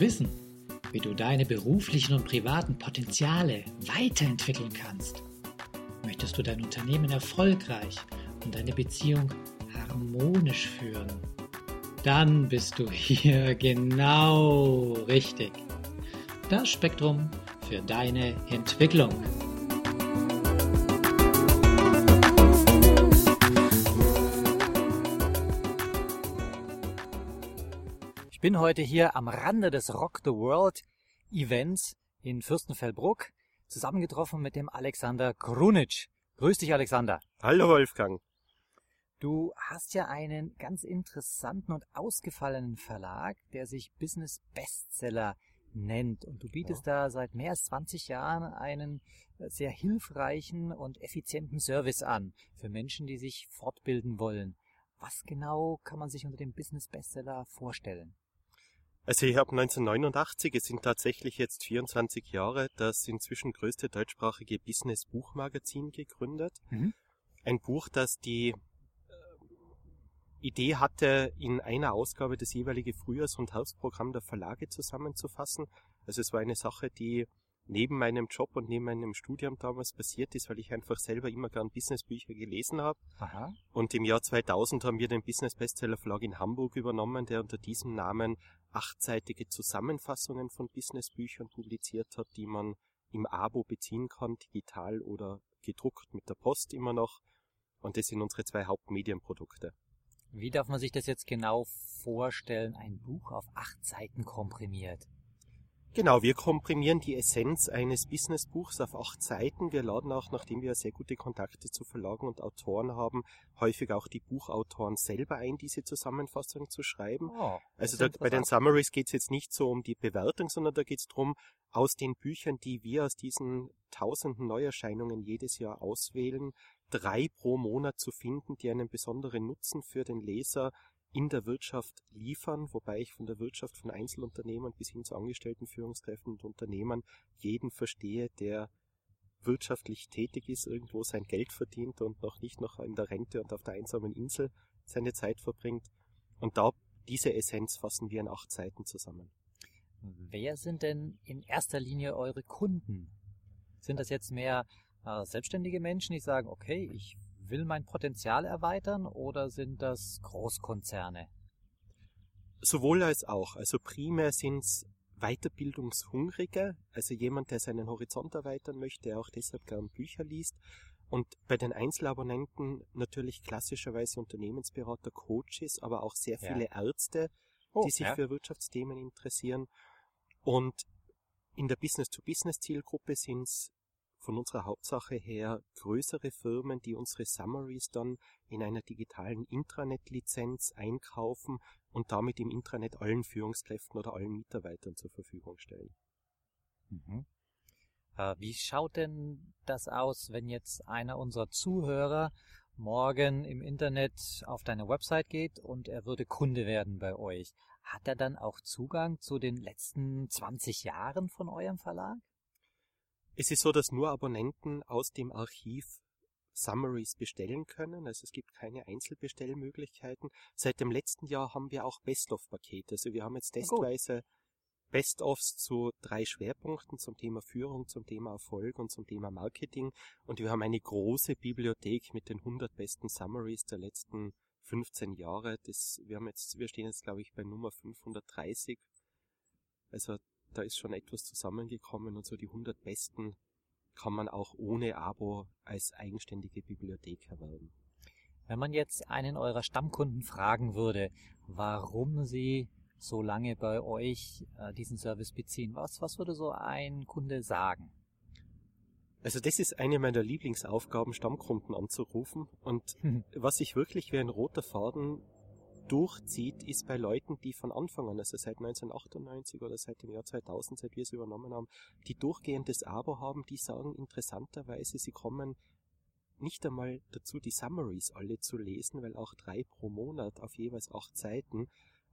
wissen, wie du deine beruflichen und privaten Potenziale weiterentwickeln kannst? Möchtest du dein Unternehmen erfolgreich und deine Beziehung harmonisch führen? Dann bist du hier genau richtig. Das Spektrum für deine Entwicklung. Bin heute hier am Rande des Rock the World Events in Fürstenfeldbruck zusammengetroffen mit dem Alexander Krunic. Grüß dich, Alexander. Hallo, Wolfgang. Du hast ja einen ganz interessanten und ausgefallenen Verlag, der sich Business Bestseller nennt. Und du bietest ja. da seit mehr als 20 Jahren einen äh, sehr hilfreichen und effizienten Service an für Menschen, die sich fortbilden wollen. Was genau kann man sich unter dem Business Bestseller vorstellen? Also ich habe 1989, es sind tatsächlich jetzt 24 Jahre, das inzwischen größte deutschsprachige Business-Buchmagazin gegründet. Mhm. Ein Buch, das die äh, Idee hatte, in einer Ausgabe das jeweilige Frühjahrs- und Herbstprogramm der Verlage zusammenzufassen. Also es war eine Sache, die neben meinem Job und neben meinem Studium damals passiert ist, weil ich einfach selber immer gern Businessbücher gelesen habe. Aha. Und im Jahr 2000 haben wir den Business Bestseller Verlag in Hamburg übernommen, der unter diesem Namen achtseitige Zusammenfassungen von Businessbüchern publiziert hat, die man im Abo beziehen kann, digital oder gedruckt mit der Post immer noch. Und das sind unsere zwei Hauptmedienprodukte. Wie darf man sich das jetzt genau vorstellen, ein Buch auf acht Seiten komprimiert? Genau, wir komprimieren die Essenz eines Businessbuchs auf acht Seiten. Wir laden auch, nachdem wir sehr gute Kontakte zu Verlagen und Autoren haben, häufig auch die Buchautoren selber ein, diese Zusammenfassung zu schreiben. Oh, also da, bei den Summaries geht es jetzt nicht so um die Bewertung, sondern da geht es darum, aus den Büchern, die wir aus diesen tausenden Neuerscheinungen jedes Jahr auswählen, drei pro Monat zu finden, die einen besonderen Nutzen für den Leser in der Wirtschaft liefern, wobei ich von der Wirtschaft von Einzelunternehmern bis hin zu Angestellten, Führungskräften und Unternehmern jeden verstehe, der wirtschaftlich tätig ist, irgendwo sein Geld verdient und noch nicht noch in der Rente und auf der einsamen Insel seine Zeit verbringt. Und da diese Essenz fassen wir in acht Seiten zusammen. Wer sind denn in erster Linie eure Kunden? Sind das jetzt mehr äh, selbstständige Menschen, die sagen, okay, ich will mein Potenzial erweitern oder sind das Großkonzerne? Sowohl als auch. Also primär sind es Weiterbildungshungrige, also jemand, der seinen Horizont erweitern möchte, der auch deshalb gern Bücher liest. Und bei den Einzelabonnenten natürlich klassischerweise Unternehmensberater, Coaches, aber auch sehr viele ja. Ärzte, oh, die sich ja. für Wirtschaftsthemen interessieren. Und in der Business-to-Business-Zielgruppe sind es von unserer Hauptsache her größere Firmen, die unsere Summaries dann in einer digitalen Intranet-Lizenz einkaufen und damit im Intranet allen Führungskräften oder allen Mitarbeitern zur Verfügung stellen. Mhm. Äh, wie schaut denn das aus, wenn jetzt einer unserer Zuhörer morgen im Internet auf deine Website geht und er würde Kunde werden bei euch? Hat er dann auch Zugang zu den letzten 20 Jahren von eurem Verlag? Es ist so, dass nur Abonnenten aus dem Archiv Summaries bestellen können. Also es gibt keine Einzelbestellmöglichkeiten. Seit dem letzten Jahr haben wir auch Best-of-Pakete. Also wir haben jetzt testweise Best-ofs zu drei Schwerpunkten zum Thema Führung, zum Thema Erfolg und zum Thema Marketing. Und wir haben eine große Bibliothek mit den 100 besten Summaries der letzten 15 Jahre. Das, wir haben jetzt, wir stehen jetzt glaube ich bei Nummer 530. Also da ist schon etwas zusammengekommen und so die 100 besten kann man auch ohne Abo als eigenständige Bibliothek erwerben. Wenn man jetzt einen eurer Stammkunden fragen würde, warum sie so lange bei euch äh, diesen Service beziehen, was, was würde so ein Kunde sagen? Also das ist eine meiner Lieblingsaufgaben, Stammkunden anzurufen. Und was ich wirklich wie ein roter Faden durchzieht, ist bei Leuten, die von Anfang an, also seit 1998 oder seit dem Jahr 2000, seit wir es übernommen haben, die durchgehendes Abo haben, die sagen interessanterweise, sie kommen nicht einmal dazu, die Summaries alle zu lesen, weil auch drei pro Monat auf jeweils acht Seiten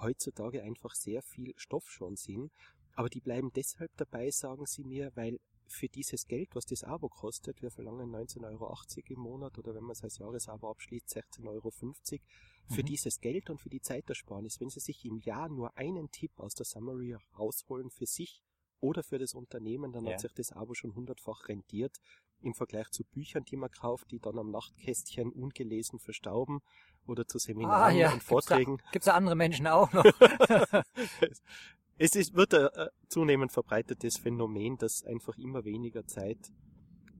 heutzutage einfach sehr viel Stoff schon sind. Aber die bleiben deshalb dabei, sagen sie mir, weil für dieses Geld, was das Abo kostet, wir verlangen 19,80 Euro im Monat oder wenn man es als Jahresabo abschließt, 16,50 Euro, für Mhm. dieses Geld und für die Zeitersparnis, wenn Sie sich im Jahr nur einen Tipp aus der Summary rausholen für sich oder für das Unternehmen, dann Ja. hat sich das Abo schon hundertfach rentiert im Vergleich zu Büchern, die man kauft, die dann am Nachtkästchen ungelesen verstauben oder zu Seminaren Ah, ja. und Gibt's da- Vorträgen. Gibt es da andere Menschen auch noch? Es ist, wird ein äh, zunehmend verbreitetes Phänomen, dass einfach immer weniger Zeit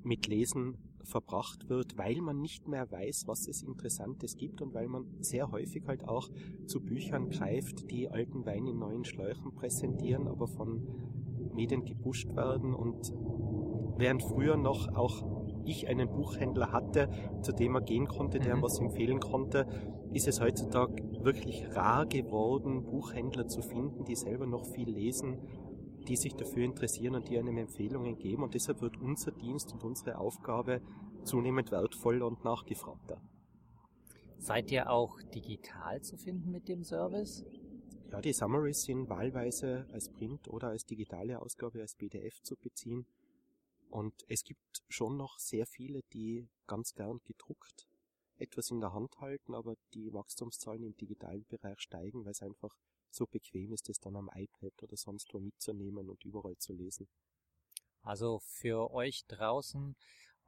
mit Lesen verbracht wird, weil man nicht mehr weiß, was es Interessantes gibt und weil man sehr häufig halt auch zu Büchern greift, die alten Wein in neuen Schläuchen präsentieren, aber von Medien gepusht werden und während früher noch auch ich einen Buchhändler hatte, zu dem er gehen konnte, der ihm Mhm. was empfehlen konnte, ist es heutzutage wirklich rar geworden, Buchhändler zu finden, die selber noch viel lesen, die sich dafür interessieren und die einem Empfehlungen geben. Und deshalb wird unser Dienst und unsere Aufgabe zunehmend wertvoller und nachgefragter. Seid ihr auch digital zu finden mit dem Service? Ja, die Summaries sind wahlweise als Print oder als digitale Ausgabe, als PDF zu beziehen. Und es gibt schon noch sehr viele, die ganz gern gedruckt etwas in der Hand halten, aber die Wachstumszahlen im digitalen Bereich steigen, weil es einfach so bequem ist, es dann am iPad oder sonst wo mitzunehmen und überall zu lesen. Also für euch draußen,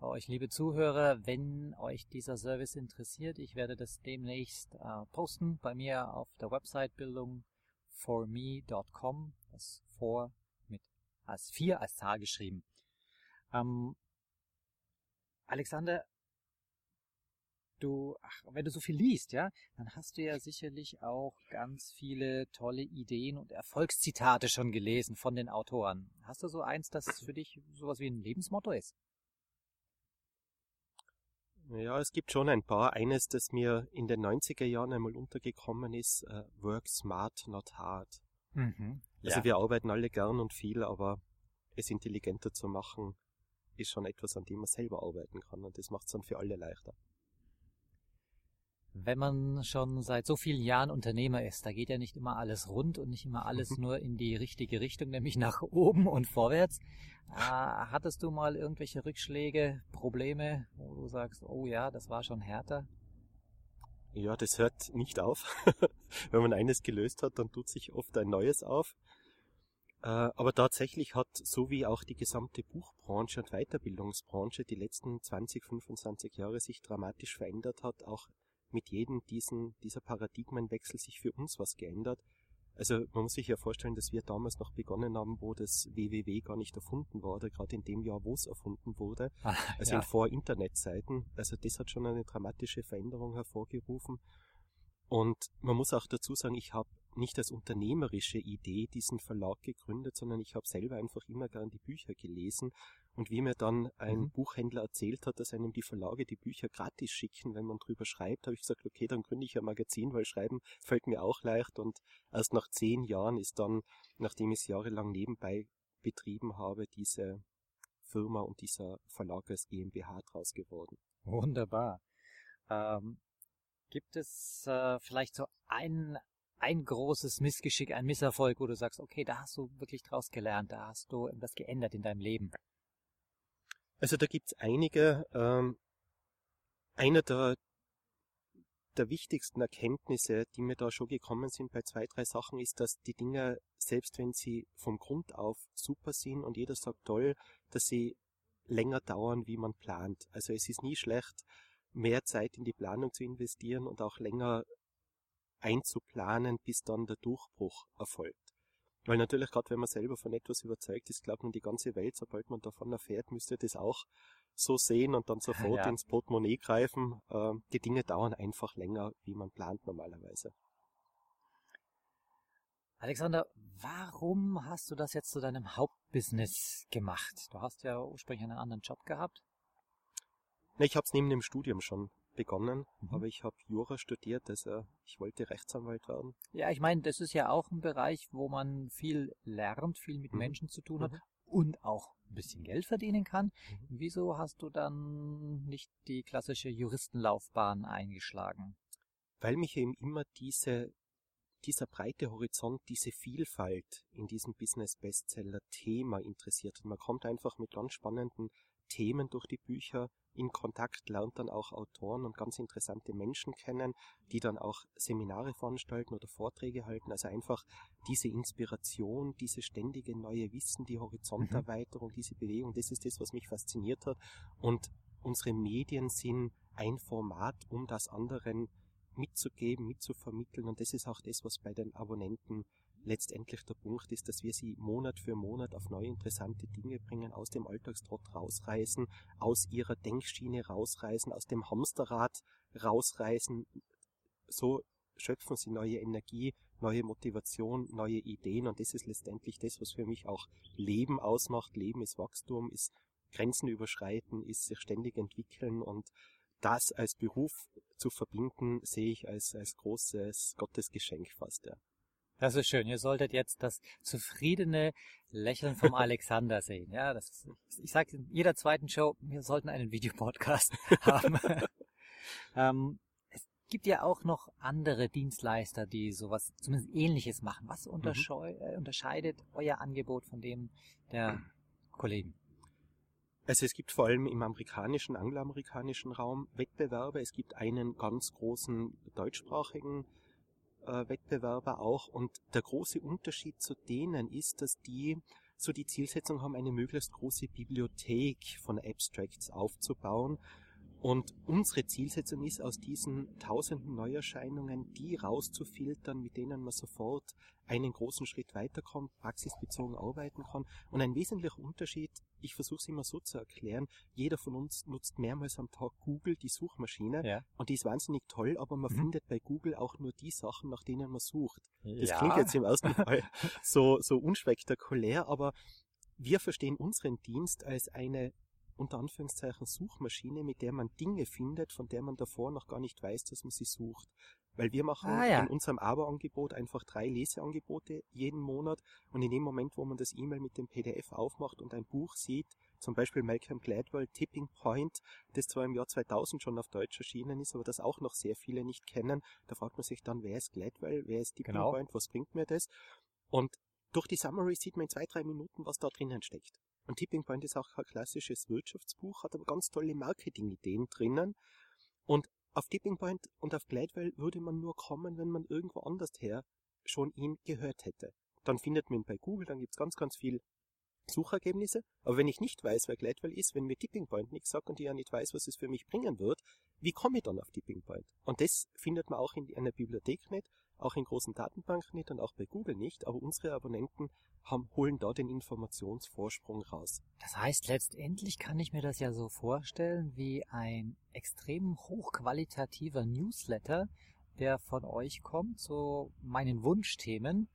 euch liebe Zuhörer, wenn euch dieser Service interessiert, ich werde das demnächst äh, posten bei mir auf der Website Bildung forme.com, das for mit als vier als Zahl geschrieben. Ähm, Alexander, du, ach, wenn du so viel liest, ja, dann hast du ja sicherlich auch ganz viele tolle Ideen und Erfolgszitate schon gelesen von den Autoren. Hast du so eins, das für dich sowas wie ein Lebensmotto ist? Ja, es gibt schon ein paar. Eines, das mir in den 90er Jahren einmal untergekommen ist, äh, Work smart, not hard. Mhm. Also ja. wir arbeiten alle gern und viel, aber es intelligenter zu machen, ist schon etwas, an dem man selber arbeiten kann und das macht es dann für alle leichter. Wenn man schon seit so vielen Jahren Unternehmer ist, da geht ja nicht immer alles rund und nicht immer alles Mhm. nur in die richtige Richtung, nämlich nach oben und vorwärts. Äh, hattest du mal irgendwelche Rückschläge, Probleme, wo du sagst, oh ja, das war schon härter? Ja, das hört nicht auf. Wenn man eines gelöst hat, dann tut sich oft ein neues auf. Äh, Aber tatsächlich hat, so wie auch die gesamte Buchbranche und Weiterbildungsbranche die letzten 20, 25 Jahre sich dramatisch verändert hat, auch mit jedem diesen, dieser Paradigmenwechsel sich für uns was geändert. Also man muss sich ja vorstellen, dass wir damals noch begonnen haben, wo das WWW gar nicht erfunden wurde, gerade in dem Jahr, wo es erfunden wurde also in Vor-Internet-Zeiten. Also das hat schon eine dramatische Veränderung hervorgerufen. Und man muss auch dazu sagen, ich habe nicht als unternehmerische Idee diesen Verlag gegründet, sondern ich habe selber einfach immer gern die Bücher gelesen. Und wie mir dann ein Mhm. Buchhändler erzählt hat, dass einem die Verlage die Bücher gratis schicken, wenn man drüber schreibt, habe ich gesagt, okay, dann gründe ich ein Magazin, weil Schreiben fällt mir auch leicht. Und erst nach zehn Jahren ist dann, nachdem ich es jahrelang nebenbei betrieben habe, diese Firma und dieser Verlag als GmbH draus geworden. Wunderbar. Ähm, gibt es äh, vielleicht so ein, ein großes Missgeschick, ein Misserfolg, wo du sagst, okay, da hast du wirklich draus gelernt, da hast du etwas geändert in deinem Leben? Also da gibt's einige. Ähm, einer der, der wichtigsten Erkenntnisse, die mir da schon gekommen sind bei zwei, drei Sachen, ist, dass die Dinge, selbst wenn sie vom Grund auf super sind und jeder sagt toll, dass sie länger dauern, wie man plant. Also es ist nie schlecht, mehr Zeit in die Planung zu investieren und auch länger einzuplanen, bis dann der Durchbruch erfolgt. Weil natürlich gerade wenn man selber von etwas überzeugt ist, glaubt man die ganze Welt, sobald man davon erfährt, müsste das auch so sehen und dann sofort Ja. ins Portemonnaie greifen. Ähm, die Dinge dauern einfach länger, wie man plant normalerweise. Alexander, warum hast du das jetzt zu deinem Hauptbusiness gemacht? Du hast ja ursprünglich einen anderen Job gehabt. Na, ich habe es neben dem Studium schon begonnen, Mhm. aber ich habe Jura studiert, also ich wollte Rechtsanwalt werden. Ja, ich meine, das ist ja auch ein Bereich, wo man viel lernt, viel mit Mhm. Menschen zu tun hat Mhm. und auch ein bisschen Geld verdienen kann. Mhm. Wieso hast du dann nicht die klassische Juristenlaufbahn eingeschlagen? weil mich eben immer diese, dieser breite Horizont, diese Vielfalt in diesem Business-Bestseller-Thema interessiert. Und man kommt einfach mit ganz spannenden Themen durch die Bücher in Kontakt, lernt dann auch Autoren und ganz interessante Menschen kennen, die dann auch Seminare veranstalten oder Vorträge halten. Also einfach diese Inspiration, diese ständige neue Wissen, die Horizonterweiterung, diese Bewegung, das ist das, was mich fasziniert hat. Und unsere Medien sind ein Format, um das anderen mitzugeben, mitzuvermitteln. Und das ist auch das, was bei den Abonnenten letztendlich der Punkt ist, dass wir sie Monat für Monat auf neue interessante Dinge bringen, aus dem Alltagstrott rausreißen, aus ihrer Denkschiene rausreißen, aus dem Hamsterrad rausreißen. So schöpfen sie neue Energie, neue Motivation, neue Ideen und das ist letztendlich das, was für mich auch Leben ausmacht. Leben ist Wachstum, ist Grenzen überschreiten, ist sich ständig entwickeln und das als Beruf zu verbinden, sehe ich als, als großes Gottesgeschenk fast, ja. Das ist schön. Ihr solltet jetzt das zufriedene Lächeln vom Alexander sehen. Ja, das ist, ich sage in jeder zweiten Show, wir sollten einen Videopodcast haben. ähm, es gibt ja auch noch andere Dienstleister, die sowas zumindest ähnliches machen. Was mhm. unterscheidet euer Angebot von dem der Kollegen? Also es gibt vor allem im amerikanischen, angloamerikanischen Raum Wettbewerbe. Es gibt einen ganz großen deutschsprachigen äh, Wettbewerber auch. Und der große Unterschied zu denen ist, dass die so die Zielsetzung haben, eine möglichst große Bibliothek von Abstracts aufzubauen und unsere Zielsetzung ist, aus diesen tausenden Neuerscheinungen die rauszufiltern, mit denen man sofort einen großen Schritt weiterkommt, praxisbezogen arbeiten kann. Und ein wesentlicher Unterschied, ich versuche es immer so zu erklären, jeder von uns nutzt mehrmals am Tag Google, die Suchmaschine, ja. und die ist wahnsinnig toll, aber man mhm. findet bei Google auch nur die Sachen, nach denen man sucht. Das ja. klingt jetzt im ersten Fall so, so unspektakulär, aber wir verstehen unseren Dienst als eine unter Anführungszeichen Suchmaschine, mit der man Dinge findet, von der man davor noch gar nicht weiß, dass man sie sucht. Weil wir machen ah, ja. in unserem Abo-Angebot einfach drei Leseangebote jeden Monat und in dem Moment, wo man das E-Mail mit dem PDF aufmacht und ein Buch sieht, zum Beispiel Malcolm Gladwell, Tipping Point, das zwar im Jahr 2000 schon auf Deutsch erschienen ist, aber das auch noch sehr viele nicht kennen, da fragt man sich dann, wer ist Gladwell, wer ist Tipping genau. Point, was bringt mir das? Und durch die Summary sieht man in zwei, drei Minuten, was da drinnen steckt. Und Tipping Point ist auch ein klassisches Wirtschaftsbuch, hat aber ganz tolle Marketing-Ideen drinnen. Und auf Tipping Point und auf Gladwell würde man nur kommen, wenn man irgendwo anders her schon ihn gehört hätte. Dann findet man ihn bei Google, dann gibt's ganz, ganz viel Suchergebnisse. Aber wenn ich nicht weiß, wer Gladwell ist, wenn mir Tipping Point nichts sagt und ich ja nicht weiß, was es für mich bringen wird, wie komme ich dann auf Tipping Point? Und das findet man auch in einer Bibliothek nicht, auch in großen Datenbanken nicht und auch bei Google nicht, aber unsere Abonnenten haben, holen da den Informationsvorsprung raus. Das heißt, letztendlich kann ich mir das ja so vorstellen wie ein extrem hochqualitativer Newsletter, der von euch kommt, so meinen Wunschthemen,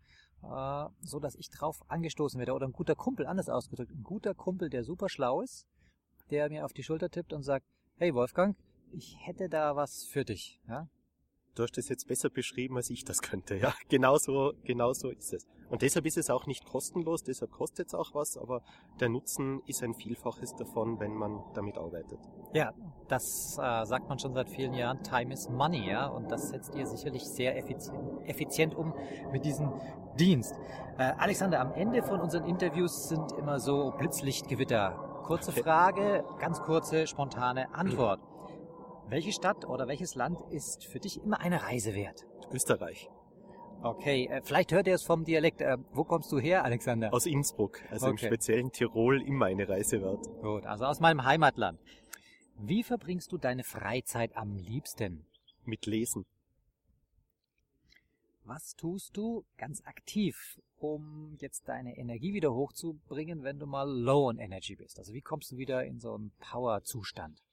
äh, so dass ich drauf angestoßen werde. Oder ein guter Kumpel, anders ausgedrückt, ein guter Kumpel, der super schlau ist, der mir auf die Schulter tippt und sagt, hey Wolfgang, ich hätte da was für dich. Ja? Du hast das jetzt besser beschrieben, als ich das könnte. Ja, genauso, genauso ist es. Und deshalb ist es auch nicht kostenlos, deshalb kostet es auch was, aber der Nutzen ist ein Vielfaches davon, wenn man damit arbeitet. Ja, das äh, sagt man schon seit vielen Jahren. Time is money, ja, und das setzt ihr sicherlich sehr effizient, effizient um mit diesem Dienst. Äh, Alexander, am Ende von unseren Interviews sind immer so Blitzlichtgewitter. Kurze Frage, ganz kurze, spontane Antwort. Welche Stadt oder welches Land ist für dich immer eine Reise wert? Österreich. Okay, äh, vielleicht hört ihr es vom Dialekt. Äh, wo kommst du her, Alexander? Aus Innsbruck, also okay. im speziellen Tirol immer eine Reise wert. Gut, also aus meinem Heimatland. Wie verbringst du deine Freizeit am liebsten? Mit Lesen. Was tust du ganz aktiv, um jetzt deine Energie wieder hochzubringen, wenn du mal low on energy bist? Also wie kommst du wieder in so einen Power-Zustand?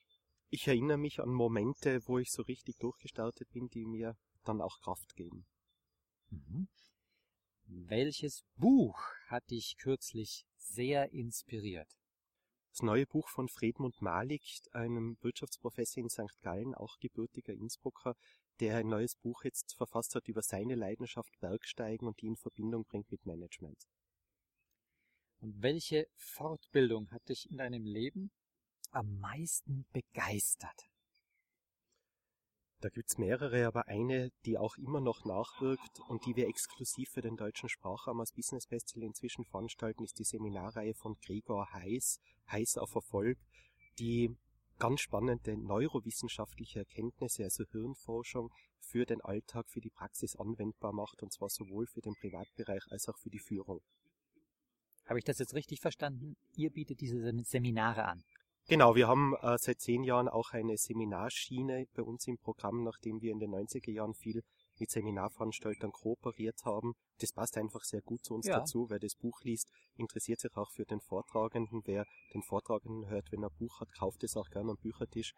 Ich erinnere mich an Momente, wo ich so richtig durchgestartet bin, die mir dann auch Kraft geben. Mhm. Welches Buch hat dich kürzlich sehr inspiriert? Das neue Buch von Friedmund Malik, einem Wirtschaftsprofessor in St. Gallen, auch gebürtiger Innsbrucker, der ein neues Buch jetzt verfasst hat über seine Leidenschaft Bergsteigen und die in Verbindung bringt mit Management. Und welche Fortbildung hat dich in deinem Leben am meisten begeistert? Da gibt's mehrere, aber eine, die auch immer noch nachwirkt und die wir exklusiv für den deutschen Sprachraum als Business Bestseller inzwischen veranstalten, ist die Seminarreihe von Gregor Heiß, Heiß auf Erfolg. die ganz spannende neurowissenschaftliche Erkenntnisse, also Hirnforschung, für den Alltag, für die Praxis anwendbar macht, und zwar sowohl für den Privatbereich als auch für die Führung. Habe ich das jetzt richtig verstanden? Ihr bietet diese Seminare an. Genau, wir haben äh, seit zehn Jahren auch eine Seminarschiene bei uns im Programm, nachdem wir in den 90er Jahren viel mit Seminarveranstaltern kooperiert haben. Das passt einfach sehr gut zu uns ja. dazu. Wer das Buch liest, interessiert sich auch für den Vortragenden. Wer den Vortragenden hört, wenn er ein Buch hat, kauft es auch gerne am Büchertisch.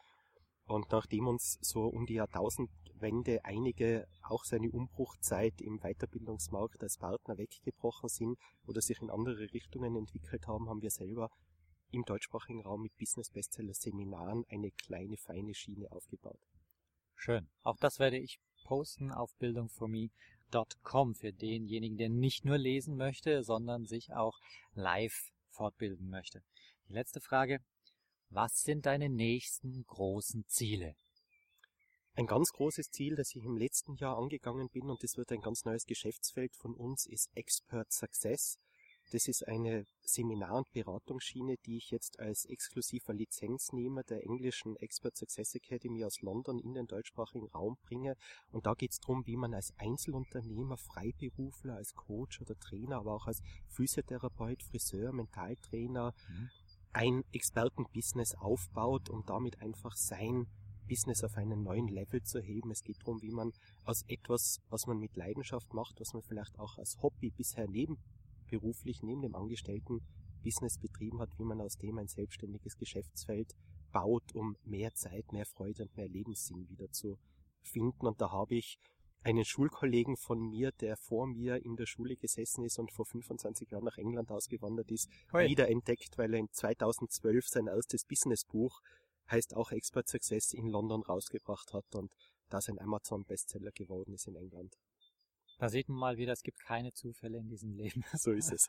Und nachdem uns so um die Jahrtausendwende einige auch seine Umbruchzeit im Weiterbildungsmarkt als Partner weggebrochen sind oder sich in andere Richtungen entwickelt haben, haben wir selber im deutschsprachigen Raum mit Business Bestseller Seminaren eine kleine feine Schiene aufgebaut. Schön. Auch das werde ich posten auf bildungforme.com für denjenigen, der nicht nur lesen möchte, sondern sich auch live fortbilden möchte. Die letzte Frage. Was sind deine nächsten großen Ziele? Ein ganz großes Ziel, das ich im letzten Jahr angegangen bin, und das wird ein ganz neues Geschäftsfeld von uns, ist Expert Success. Das ist eine Seminar- und Beratungsschiene, die ich jetzt als exklusiver Lizenznehmer der englischen Expert Success Academy aus London in den deutschsprachigen Raum bringe. Und da geht es darum, wie man als Einzelunternehmer, Freiberufler, als Coach oder Trainer, aber auch als Physiotherapeut, Friseur, Mentaltrainer mhm. ein Expertenbusiness aufbaut und damit einfach sein Business auf einen neuen Level zu heben. Es geht darum, wie man aus etwas, was man mit Leidenschaft macht, was man vielleicht auch als Hobby bisher neben beruflich neben dem Angestellten Business betrieben hat, wie man aus dem ein selbstständiges Geschäftsfeld baut, um mehr Zeit, mehr Freude und mehr Lebenssinn wieder zu finden. Und da habe ich einen Schulkollegen von mir, der vor mir in der Schule gesessen ist und vor 25 Jahren nach England ausgewandert ist, Hoi. wieder entdeckt, weil er in 2012 sein erstes Businessbuch, heißt auch Expert Success, in London rausgebracht hat und das ein Amazon-Bestseller geworden ist in England. Da sieht man mal wieder, es gibt keine Zufälle in diesem Leben. So ist es.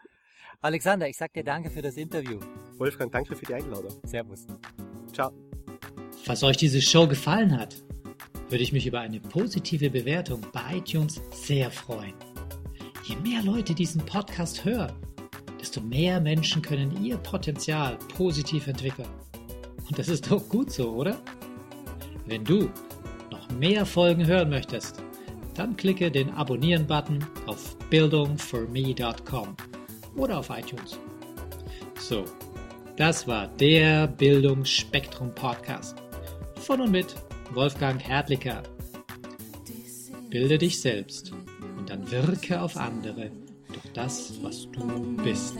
Alexander, ich sag dir danke für das Interview. Wolfgang, danke für die Einladung. Servus. Ciao. Falls euch diese Show gefallen hat, würde ich mich über eine positive Bewertung bei iTunes sehr freuen. Je mehr Leute diesen Podcast hören, desto mehr Menschen können ihr Potenzial positiv entwickeln. Und das ist doch gut so, oder? Wenn du noch mehr Folgen hören möchtest, dann klicke den Abonnieren-Button auf bildungforme.com oder auf iTunes. So, das war der Bildungsspektrum Podcast von und mit Wolfgang Hertlicker. Bilde dich selbst und dann wirke auf andere durch das, was du bist.